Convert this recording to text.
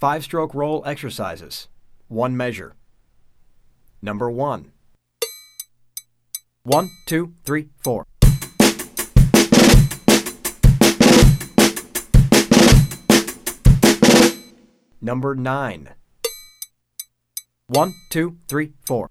Five stroke roll exercises. One measure. Number one. One, two, three, four. Number nine. One, two, three, four.